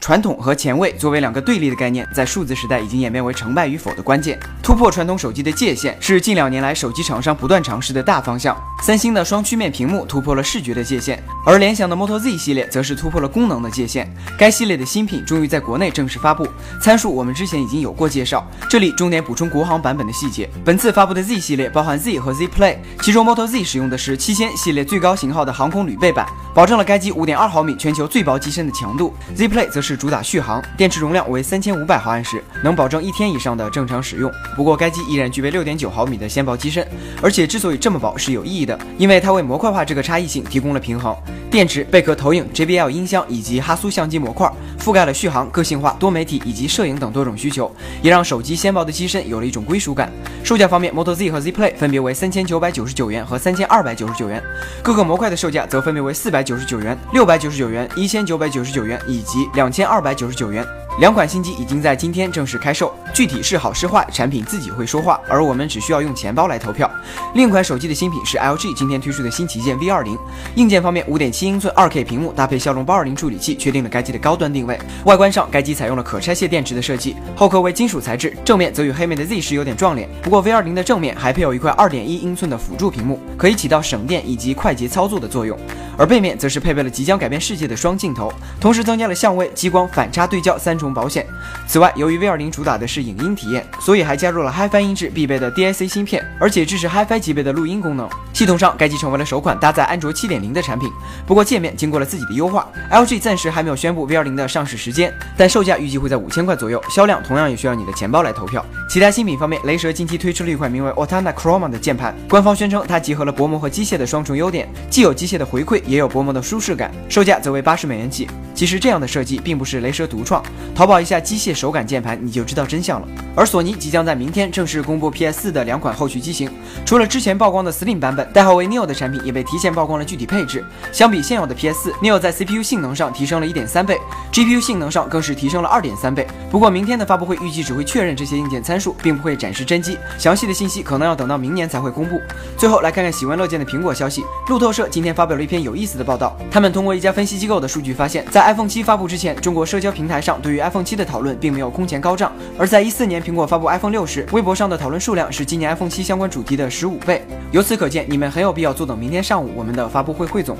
传统和前卫作为两个对立的概念，在数字时代已经演变为成败与否的关键。突破传统手机的界限，是近两年来手机厂商不断尝试的大方向。三星的双曲面屏幕突破了视觉的界限，而联想的 Moto Z 系列则是突破了功能的界限。该系列的新品终于在国内正式发布，参数我们之前已经有过介绍，这里重点补充国行版本的细节。本次发布的 Z 系列包含 Z 和 Z Play，其中 Moto Z 使用的是七千系列最高型号的航空铝背板，保证了该机五点二毫米全球最薄机身的强度。Z Play 则是是主打续航，电池容量为三千五百毫安时，能保证一天以上的正常使用。不过该机依然具备六点九毫米的纤薄机身，而且之所以这么薄是有意义的，因为它为模块化这个差异性提供了平衡。电池、贝壳投影、JBL 音箱以及哈苏相机模块，覆盖了续航、个性化、多媒体以及摄影等多种需求，也让手机纤薄的机身有了一种归属感。售价方面，Moto Z 和 Z Play 分别为三千九百九十九元和三千二百九十九元，各个模块的售价则分别为四百九十九元、六百九十九元、一千九百九十九元以及两千二百九十九元。两款新机已经在今天正式开售，具体是好是坏，产品自己会说话，而我们只需要用钱包来投票。另一款手机的新品是 LG 今天推出的新旗舰 V 二零，硬件方面，五点七英寸二 K 屏幕搭配骁龙八二零处理器，确定了该机的高端定位。外观上，该机采用了可拆卸电池的设计，后壳为金属材质，正面则与黑莓的 Z 十有点撞脸。不过 V 二零的正面还配有一块二点一英寸的辅助屏幕，可以起到省电以及快捷操作的作用。而背面则是配备了即将改变世界的双镜头，同时增加了相位、激光、反差对焦三重保险。此外，由于 V 二零主打的是影音体验，所以还加入了 HiFi 音质必备的 DIC 芯片，而且支持 HiFi 级别的录音功能。系统上，该机成为了首款搭载安卓七点零的产品。不过界面经过了自己的优化，LG 暂时还没有宣布 V 二零的上市时间，但售价预计会在五千块左右，销量同样也需要你的钱包来投票。其他新品方面，雷蛇近期推出了一款名为 Otana Chroma 的键盘，官方宣称它集合了薄膜和机械的双重优点，既有机械的回馈，也有薄膜的舒适感，售价则为八十美元起。其实这样的设计并不是雷蛇独创，淘宝一下机械手感键盘你就知道真相了。而索尼即将在明天正式公布 PS4 的两款后续机型，除了之前曝光的 Slim 版本，代号为 Neo 的产品也被提前曝光了具体配置。相比现有的 PS4，Neo 在 CPU 性能上提升了一点三倍，GPU 性能上更是提升了二点三倍。不过明天的发布会预计只会确认这些硬件参数，并不会展示真机，详细的信息可能要等到明年才会公布。最后来看看喜闻乐见的苹果消息，路透社今天发表了一篇有意思的报道，他们通过一家分析机构的数据发现，在 iPhone 七发布之前，中国社交平台上对于 iPhone 七的讨论并没有空前高涨，而在一四年苹果发布 iPhone 六时，微博上的讨论数量是今年 iPhone 七相关主题的十五倍。由此可见，你们很有必要坐等明天上午我们的发布会汇总。